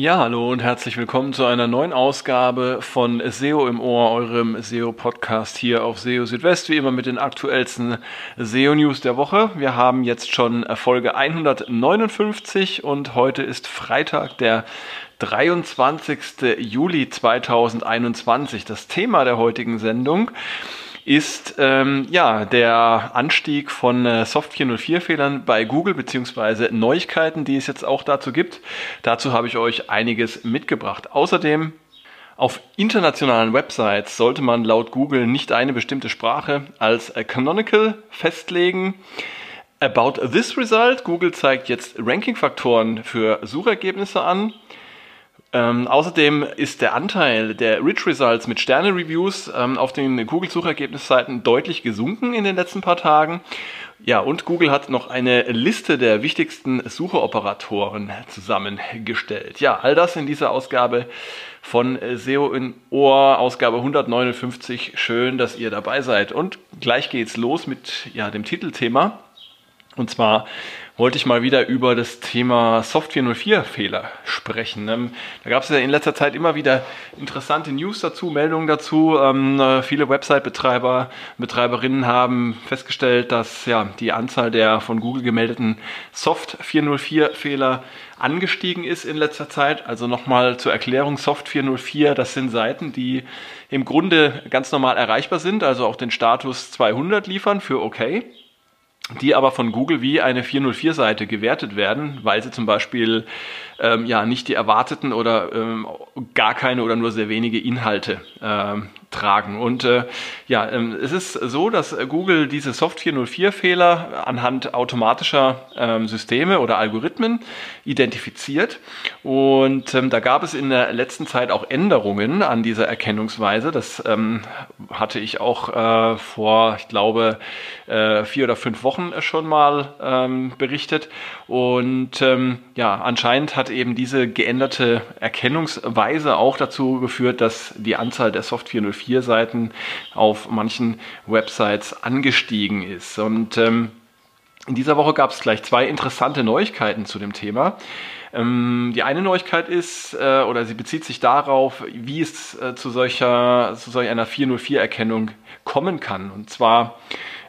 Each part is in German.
Ja, hallo und herzlich willkommen zu einer neuen Ausgabe von SEO im Ohr, eurem SEO-Podcast hier auf SEO Südwest, wie immer mit den aktuellsten SEO-News der Woche. Wir haben jetzt schon Folge 159 und heute ist Freitag, der 23. Juli 2021. Das Thema der heutigen Sendung ist ähm, ja der Anstieg von äh, Soft 404 Fehlern bei Google beziehungsweise Neuigkeiten, die es jetzt auch dazu gibt. Dazu habe ich euch einiges mitgebracht. Außerdem auf internationalen Websites sollte man laut Google nicht eine bestimmte Sprache als Canonical festlegen. About this result, Google zeigt jetzt Ranking-Faktoren für Suchergebnisse an. Ähm, außerdem ist der Anteil der Rich Results mit Sterne-Reviews ähm, auf den Google-Suchergebnisseiten deutlich gesunken in den letzten paar Tagen. Ja, und Google hat noch eine Liste der wichtigsten Sucheoperatoren zusammengestellt. Ja, all das in dieser Ausgabe von SEO in Ohr, Ausgabe 159. Schön, dass ihr dabei seid. Und gleich geht's los mit ja, dem Titelthema. Und zwar wollte ich mal wieder über das Thema Soft 404 Fehler sprechen. Ähm, da gab es ja in letzter Zeit immer wieder interessante News dazu, Meldungen dazu. Ähm, äh, viele Website-Betreiber, Betreiberinnen haben festgestellt, dass ja die Anzahl der von Google gemeldeten Soft 404 Fehler angestiegen ist in letzter Zeit. Also nochmal zur Erklärung, Soft 404, das sind Seiten, die im Grunde ganz normal erreichbar sind, also auch den Status 200 liefern für OK die aber von Google wie eine 404-Seite gewertet werden, weil sie zum Beispiel ähm, ja nicht die erwarteten oder ähm, gar keine oder nur sehr wenige Inhalte ähm, tragen. Und äh, ja, ähm, es ist so, dass Google diese Soft 404-Fehler anhand automatischer ähm, Systeme oder Algorithmen identifiziert. Und ähm, da gab es in der letzten Zeit auch Änderungen an dieser Erkennungsweise. Das ähm, hatte ich auch äh, vor, ich glaube, äh, vier oder fünf Wochen schon mal ähm, berichtet. Und ähm, ja, anscheinend hat eben diese geänderte Erkennungsweise auch dazu geführt, dass die Anzahl der Soft 404 Seiten auf manchen Websites angestiegen ist. Und ähm, in dieser Woche gab es gleich zwei interessante Neuigkeiten zu dem Thema. Ähm, die eine Neuigkeit ist, äh, oder sie bezieht sich darauf, wie es äh, zu, solcher, zu solch einer 404-Erkennung kommen kann. Und zwar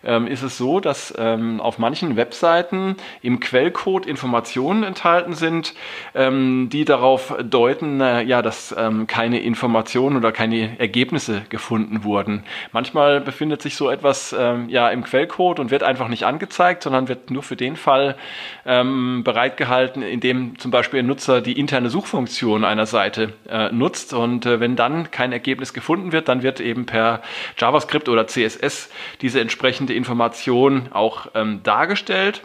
ähm, ist es so, dass ähm, auf manchen Webseiten im Quellcode Informationen enthalten sind, ähm, die darauf deuten, äh, ja, dass ähm, keine Informationen oder keine Ergebnisse gefunden wurden. Manchmal befindet sich so etwas ähm, ja im Quellcode und wird einfach nicht angezeigt, sondern wird nur für den Fall ähm, bereitgehalten, in dem zum Beispiel ein Nutzer die interne Suchfunktion einer Seite äh, nutzt und äh, wenn dann kein Ergebnis gefunden wird, dann wird eben per JavaScript oder CSS diese entsprechende entsprechende Information auch ähm, dargestellt.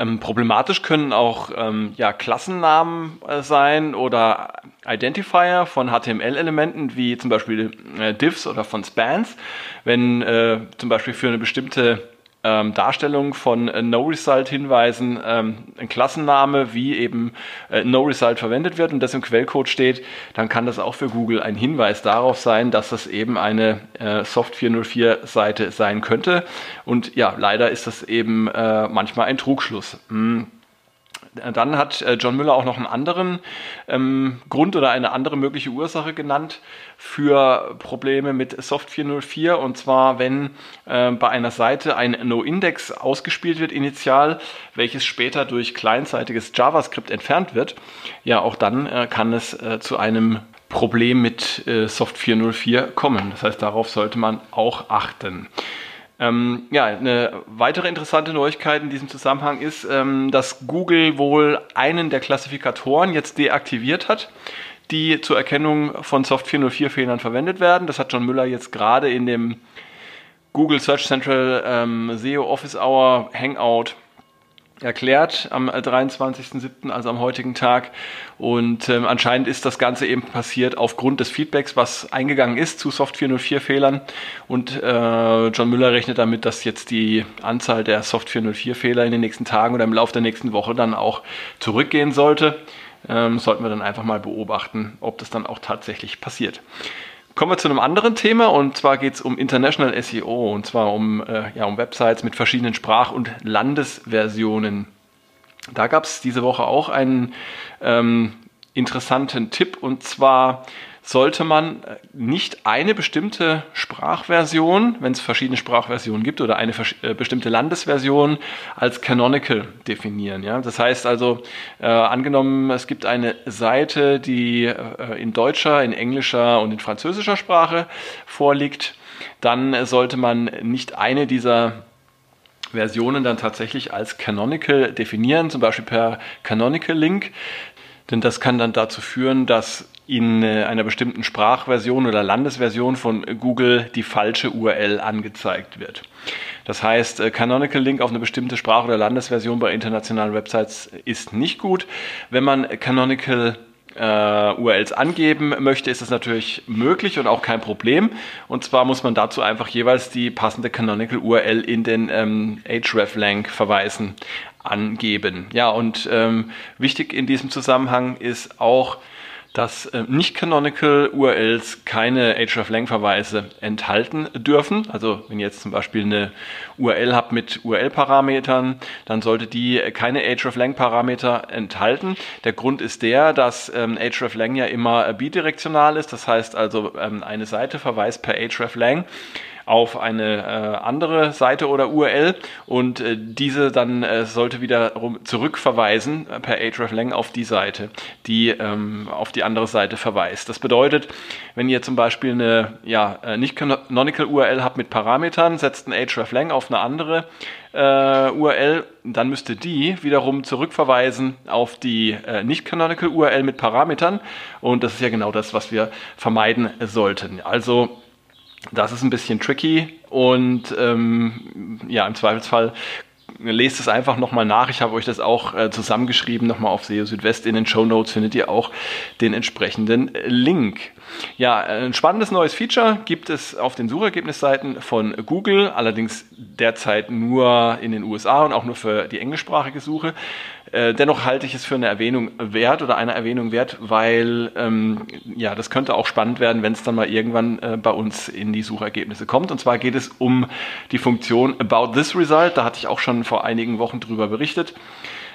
Ähm, problematisch können auch ähm, ja, Klassennamen äh, sein oder Identifier von HTML-Elementen wie zum Beispiel äh, Divs oder von Spans. Wenn äh, zum Beispiel für eine bestimmte ähm, Darstellung von äh, No-Result-Hinweisen ähm, ein Klassenname wie eben äh, No-Result verwendet wird und das im Quellcode steht, dann kann das auch für Google ein Hinweis darauf sein, dass das eben eine äh, Soft 404-Seite sein könnte. Und ja, leider ist das eben äh, manchmal ein Trugschluss. Hm. Dann hat äh, John Müller auch noch einen anderen ähm, Grund oder eine andere mögliche Ursache genannt für Probleme mit Soft 404 und zwar wenn äh, bei einer Seite ein No-Index ausgespielt wird initial, welches später durch kleinseitiges JavaScript entfernt wird. Ja, auch dann äh, kann es äh, zu einem Problem mit äh, Soft 404 kommen. Das heißt, darauf sollte man auch achten. Ähm, ja, eine weitere interessante Neuigkeit in diesem Zusammenhang ist, ähm, dass Google wohl einen der Klassifikatoren jetzt deaktiviert hat, die zur Erkennung von Soft 404 Fehlern verwendet werden. Das hat John Müller jetzt gerade in dem Google Search Central ähm, SEO Office Hour Hangout erklärt am 23.07., also am heutigen Tag. Und ähm, anscheinend ist das Ganze eben passiert aufgrund des Feedbacks, was eingegangen ist zu Soft 404 Fehlern. Und äh, John Müller rechnet damit, dass jetzt die Anzahl der Soft 404 Fehler in den nächsten Tagen oder im Laufe der nächsten Woche dann auch zurückgehen sollte. Ähm, sollten wir dann einfach mal beobachten, ob das dann auch tatsächlich passiert. Kommen wir zu einem anderen Thema und zwar geht es um International SEO und zwar um, äh, ja, um Websites mit verschiedenen Sprach- und Landesversionen. Da gab es diese Woche auch einen ähm, interessanten Tipp und zwar sollte man nicht eine bestimmte Sprachversion, wenn es verschiedene Sprachversionen gibt, oder eine äh, bestimmte Landesversion als canonical definieren. Ja? Das heißt also, äh, angenommen, es gibt eine Seite, die äh, in deutscher, in englischer und in französischer Sprache vorliegt, dann sollte man nicht eine dieser Versionen dann tatsächlich als canonical definieren, zum Beispiel per canonical Link. Denn das kann dann dazu führen, dass in äh, einer bestimmten Sprachversion oder Landesversion von Google die falsche URL angezeigt wird. Das heißt, äh, Canonical Link auf eine bestimmte Sprach- oder Landesversion bei internationalen Websites ist nicht gut. Wenn man Canonical äh, URLs angeben möchte, ist das natürlich möglich und auch kein Problem. Und zwar muss man dazu einfach jeweils die passende Canonical URL in den ähm, hreflang-Verweisen angeben. Ja, und ähm, wichtig in diesem Zusammenhang ist auch, dass äh, nicht-canonical URLs keine hreflang-Verweise enthalten dürfen. Also wenn ihr jetzt zum Beispiel eine URL habt mit URL-Parametern, dann sollte die keine hreflang-Parameter enthalten. Der Grund ist der, dass ähm, hreflang ja immer bidirektional ist. Das heißt also, ähm, eine Seite verweist per hreflang auf eine äh, andere Seite oder URL und äh, diese dann äh, sollte wiederum zurückverweisen per hreflang auf die Seite, die ähm, auf die andere Seite verweist. Das bedeutet, wenn ihr zum Beispiel eine ja, nicht canonical URL habt mit Parametern, setzt ein hreflang auf eine andere äh, URL, dann müsste die wiederum zurückverweisen auf die äh, nicht canonical URL mit Parametern und das ist ja genau das, was wir vermeiden sollten. Also das ist ein bisschen tricky und ähm, ja, im Zweifelsfall lest es einfach nochmal nach. Ich habe euch das auch äh, zusammengeschrieben, nochmal auf SEO Südwest. In den Show Notes findet ihr auch den entsprechenden Link. Ja, ein spannendes neues Feature gibt es auf den Suchergebnisseiten von Google, allerdings derzeit nur in den USA und auch nur für die englischsprachige Suche. Äh, dennoch halte ich es für eine Erwähnung wert oder eine Erwähnung wert, weil ähm, ja, das könnte auch spannend werden, wenn es dann mal irgendwann äh, bei uns in die Suchergebnisse kommt. Und zwar geht es um die Funktion About This Result. Da hatte ich auch schon vor einigen Wochen drüber berichtet.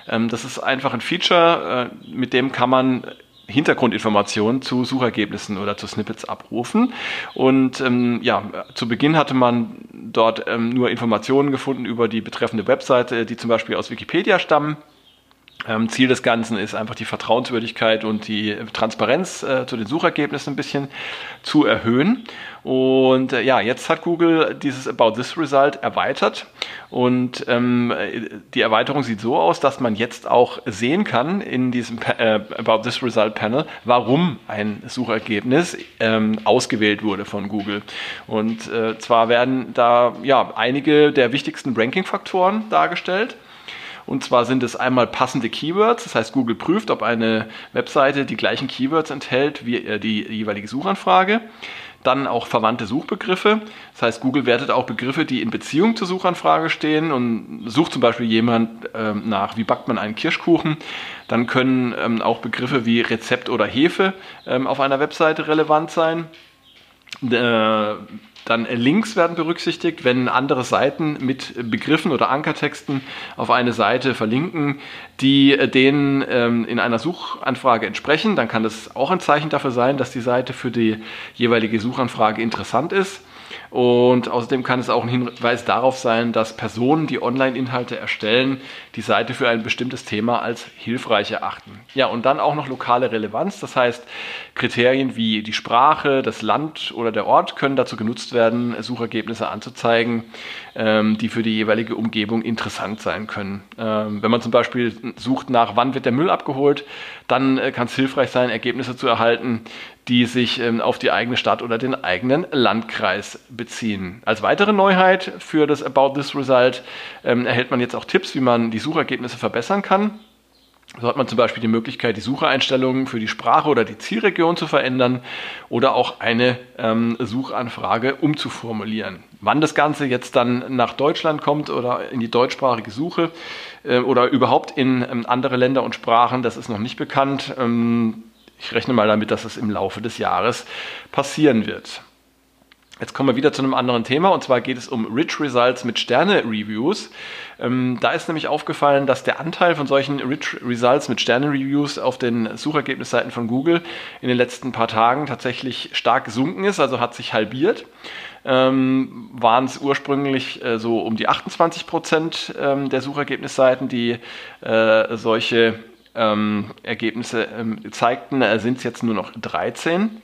Ähm, das ist einfach ein Feature, äh, mit dem kann man Hintergrundinformationen zu Suchergebnissen oder zu Snippets abrufen. Und ähm, ja, zu Beginn hatte man dort ähm, nur Informationen gefunden über die betreffende Webseite, die zum Beispiel aus Wikipedia stammen. Ähm, Ziel des Ganzen ist einfach die Vertrauenswürdigkeit und die Transparenz äh, zu den Suchergebnissen ein bisschen zu erhöhen. Und äh, ja, jetzt hat Google dieses About This Result erweitert. Und ähm, die Erweiterung sieht so aus, dass man jetzt auch sehen kann in diesem äh, About This Result Panel, warum ein Suchergebnis ähm, ausgewählt wurde von Google. Und äh, zwar werden da ja einige der wichtigsten Ranking-Faktoren dargestellt. Und zwar sind es einmal passende Keywords. Das heißt, Google prüft, ob eine Webseite die gleichen Keywords enthält wie äh, die jeweilige Suchanfrage. Dann auch verwandte Suchbegriffe. Das heißt, Google wertet auch Begriffe, die in Beziehung zur Suchanfrage stehen und sucht zum Beispiel jemand ähm, nach, wie backt man einen Kirschkuchen. Dann können ähm, auch Begriffe wie Rezept oder Hefe ähm, auf einer Webseite relevant sein. Äh, dann Links werden berücksichtigt, wenn andere Seiten mit Begriffen oder Ankertexten auf eine Seite verlinken, die denen ähm, in einer Suchanfrage entsprechen. Dann kann das auch ein Zeichen dafür sein, dass die Seite für die jeweilige Suchanfrage interessant ist. Und außerdem kann es auch ein Hinweis darauf sein, dass Personen, die Online-Inhalte erstellen, die Seite für ein bestimmtes Thema als hilfreich erachten. Ja, und dann auch noch lokale Relevanz. Das heißt, Kriterien wie die Sprache, das Land oder der Ort können dazu genutzt werden, Suchergebnisse anzuzeigen, ähm, die für die jeweilige Umgebung interessant sein können. Ähm, wenn man zum Beispiel sucht nach, wann wird der Müll abgeholt, dann äh, kann es hilfreich sein, Ergebnisse zu erhalten, die sich ähm, auf die eigene Stadt oder den eigenen Landkreis beziehen. Als weitere Neuheit für das About This Result ähm, erhält man jetzt auch Tipps, wie man die Suchergebnisse verbessern kann. So hat man zum Beispiel die Möglichkeit, die Sucheinstellungen für die Sprache oder die Zielregion zu verändern oder auch eine ähm, Suchanfrage umzuformulieren. Wann das Ganze jetzt dann nach Deutschland kommt oder in die deutschsprachige Suche äh, oder überhaupt in ähm, andere Länder und Sprachen, das ist noch nicht bekannt. Ähm, ich rechne mal damit, dass es im Laufe des Jahres passieren wird. Jetzt kommen wir wieder zu einem anderen Thema und zwar geht es um Rich Results mit Sterne-Reviews. Ähm, da ist nämlich aufgefallen, dass der Anteil von solchen Rich Results mit Sterne-Reviews auf den Suchergebnisseiten von Google in den letzten paar Tagen tatsächlich stark gesunken ist, also hat sich halbiert. Ähm, waren es ursprünglich äh, so um die 28 Prozent ähm, der Suchergebnisseiten, die äh, solche ähm, Ergebnisse ähm, zeigten, äh, sind es jetzt nur noch 13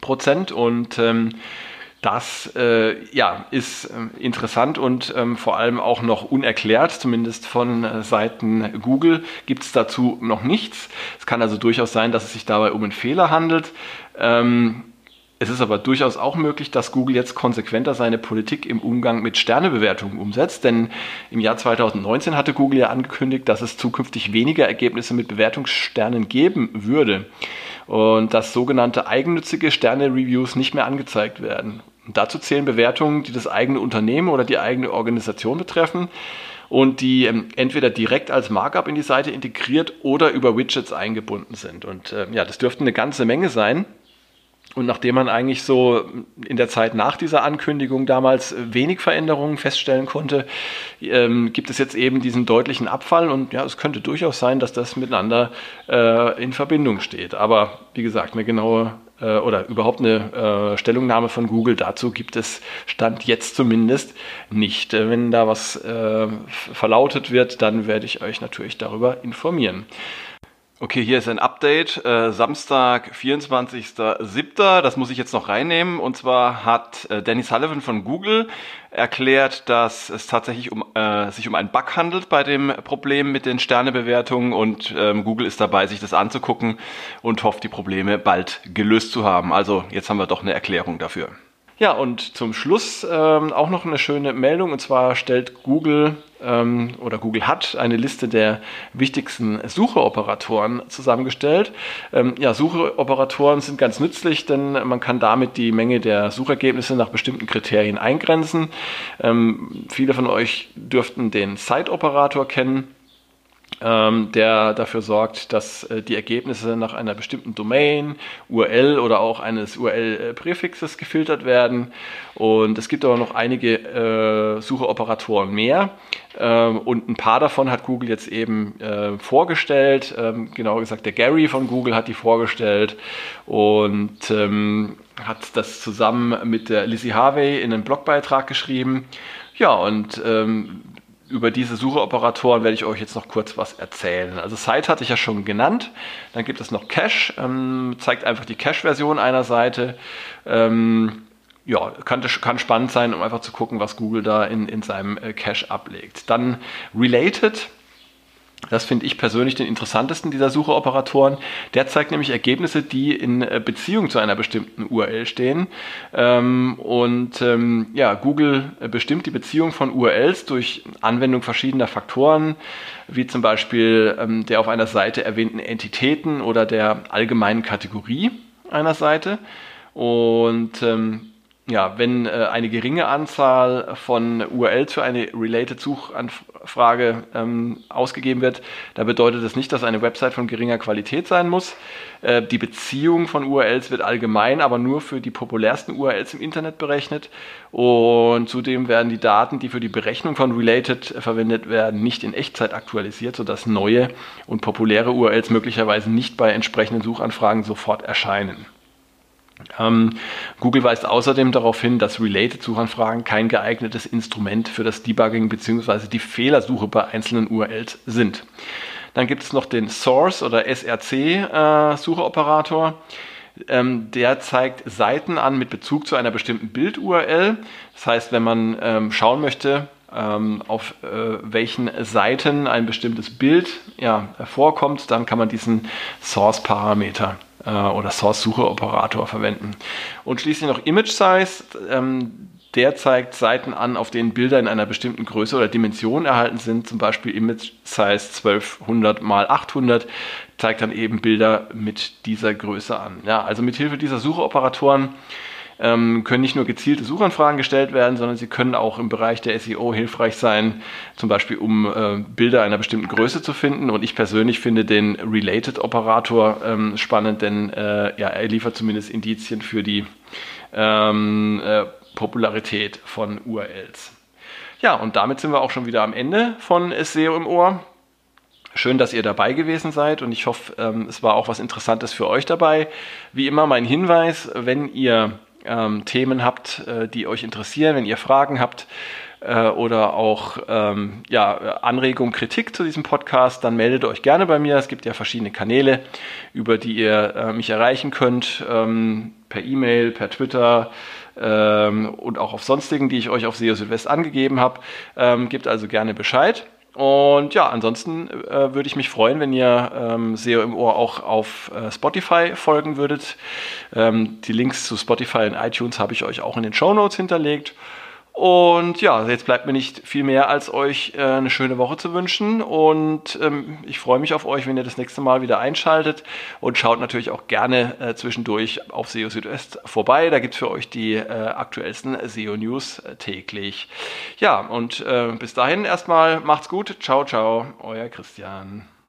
Prozent und ähm, das äh, ja, ist äh, interessant und ähm, vor allem auch noch unerklärt, zumindest von äh, Seiten Google gibt es dazu noch nichts. Es kann also durchaus sein, dass es sich dabei um einen Fehler handelt. Ähm, es ist aber durchaus auch möglich, dass Google jetzt konsequenter seine Politik im Umgang mit Sternebewertungen umsetzt, denn im Jahr 2019 hatte Google ja angekündigt, dass es zukünftig weniger Ergebnisse mit Bewertungssternen geben würde und dass sogenannte eigennützige Sterne-Reviews nicht mehr angezeigt werden. Und dazu zählen Bewertungen, die das eigene Unternehmen oder die eigene Organisation betreffen und die ähm, entweder direkt als Markup in die Seite integriert oder über Widgets eingebunden sind. Und äh, ja, das dürften eine ganze Menge sein. Und nachdem man eigentlich so in der Zeit nach dieser Ankündigung damals wenig Veränderungen feststellen konnte, ähm, gibt es jetzt eben diesen deutlichen Abfall. Und ja, es könnte durchaus sein, dass das miteinander äh, in Verbindung steht. Aber wie gesagt, eine genaue äh, oder überhaupt eine äh, Stellungnahme von Google dazu gibt es Stand jetzt zumindest nicht. Äh, wenn da was äh, verlautet wird, dann werde ich euch natürlich darüber informieren. Okay, hier ist ein Update. Äh, Samstag, 24.07. Das muss ich jetzt noch reinnehmen. Und zwar hat äh, Danny Sullivan von Google erklärt, dass es tatsächlich um, äh, sich um einen Bug handelt bei dem Problem mit den Sternebewertungen. Und ähm, Google ist dabei, sich das anzugucken und hofft, die Probleme bald gelöst zu haben. Also jetzt haben wir doch eine Erklärung dafür. Ja, und zum Schluss ähm, auch noch eine schöne Meldung. Und zwar stellt Google ähm, oder Google hat eine Liste der wichtigsten Sucheoperatoren zusammengestellt. Ähm, ja, Sucheoperatoren sind ganz nützlich, denn man kann damit die Menge der Suchergebnisse nach bestimmten Kriterien eingrenzen. Ähm, viele von euch dürften den Site-Operator kennen der dafür sorgt, dass äh, die Ergebnisse nach einer bestimmten Domain, URL oder auch eines URL-Präfixes gefiltert werden. Und es gibt aber noch einige äh, Sucheoperatoren mehr. Ähm, und ein paar davon hat Google jetzt eben äh, vorgestellt. Ähm, genauer gesagt, der Gary von Google hat die vorgestellt und ähm, hat das zusammen mit der Lizzie Harvey in einen Blogbeitrag geschrieben. Ja, und ähm, über diese Sucheoperatoren werde ich euch jetzt noch kurz was erzählen. Also Site hatte ich ja schon genannt. Dann gibt es noch Cache, ähm, zeigt einfach die Cache-Version einer Seite. Ähm, ja, kann, kann spannend sein, um einfach zu gucken, was Google da in, in seinem äh, Cache ablegt. Dann Related das finde ich persönlich den interessantesten dieser Sucheoperatoren. Der zeigt nämlich Ergebnisse, die in äh, Beziehung zu einer bestimmten URL stehen. Ähm, und ähm, ja, Google äh, bestimmt die Beziehung von URLs durch Anwendung verschiedener Faktoren, wie zum Beispiel ähm, der auf einer Seite erwähnten Entitäten oder der allgemeinen Kategorie einer Seite. Und ja, wenn äh, eine geringe Anzahl von URLs für eine related Suchanfrage ähm, ausgegeben wird, dann bedeutet das nicht, dass eine Website von geringer Qualität sein muss. Äh, die Beziehung von URLs wird allgemein, aber nur für die populärsten URLs im Internet berechnet. Und zudem werden die Daten, die für die Berechnung von related verwendet werden, nicht in Echtzeit aktualisiert, sodass neue und populäre URLs möglicherweise nicht bei entsprechenden Suchanfragen sofort erscheinen. Ähm, Google weist außerdem darauf hin, dass Related-Suchanfragen kein geeignetes Instrument für das Debugging bzw. die Fehlersuche bei einzelnen URLs sind. Dann gibt es noch den Source oder SRC-Sucheoperator. Äh, ähm, der zeigt Seiten an mit Bezug zu einer bestimmten Bild-URL. Das heißt, wenn man ähm, schauen möchte, auf äh, welchen Seiten ein bestimmtes Bild ja, vorkommt, dann kann man diesen Source-Parameter äh, oder Source-Suche-Operator verwenden. Und schließlich noch Image Size. Ähm, der zeigt Seiten an, auf denen Bilder in einer bestimmten Größe oder Dimension erhalten sind, zum Beispiel Image Size 1200 x 800 zeigt dann eben Bilder mit dieser Größe an. Ja, also mit Hilfe dieser Sucheoperatoren ähm, können nicht nur gezielte Suchanfragen gestellt werden, sondern sie können auch im Bereich der SEO hilfreich sein, zum Beispiel um äh, Bilder einer bestimmten Größe zu finden. Und ich persönlich finde den Related-Operator ähm, spannend, denn äh, ja, er liefert zumindest Indizien für die ähm, äh, Popularität von URLs. Ja, und damit sind wir auch schon wieder am Ende von SEO im Ohr. Schön, dass ihr dabei gewesen seid und ich hoffe, ähm, es war auch was Interessantes für euch dabei. Wie immer mein Hinweis, wenn ihr ähm, Themen habt, äh, die euch interessieren, wenn ihr Fragen habt äh, oder auch ähm, ja, Anregungen, Kritik zu diesem Podcast, dann meldet euch gerne bei mir. Es gibt ja verschiedene Kanäle, über die ihr äh, mich erreichen könnt, ähm, per E-Mail, per Twitter, ähm, und auch auf sonstigen, die ich euch auf SEO Südwest angegeben habe. Ähm, gebt also gerne Bescheid. Und ja, ansonsten äh, würde ich mich freuen, wenn ihr ähm, SEO im Ohr auch auf äh, Spotify folgen würdet. Ähm, die Links zu Spotify und iTunes habe ich euch auch in den Show Notes hinterlegt. Und ja, jetzt bleibt mir nicht viel mehr, als euch äh, eine schöne Woche zu wünschen. Und ähm, ich freue mich auf euch, wenn ihr das nächste Mal wieder einschaltet. Und schaut natürlich auch gerne äh, zwischendurch auf SEO Südwest vorbei. Da gibt es für euch die äh, aktuellsten SEO-News äh, täglich. Ja, und äh, bis dahin erstmal macht's gut. Ciao, ciao, euer Christian.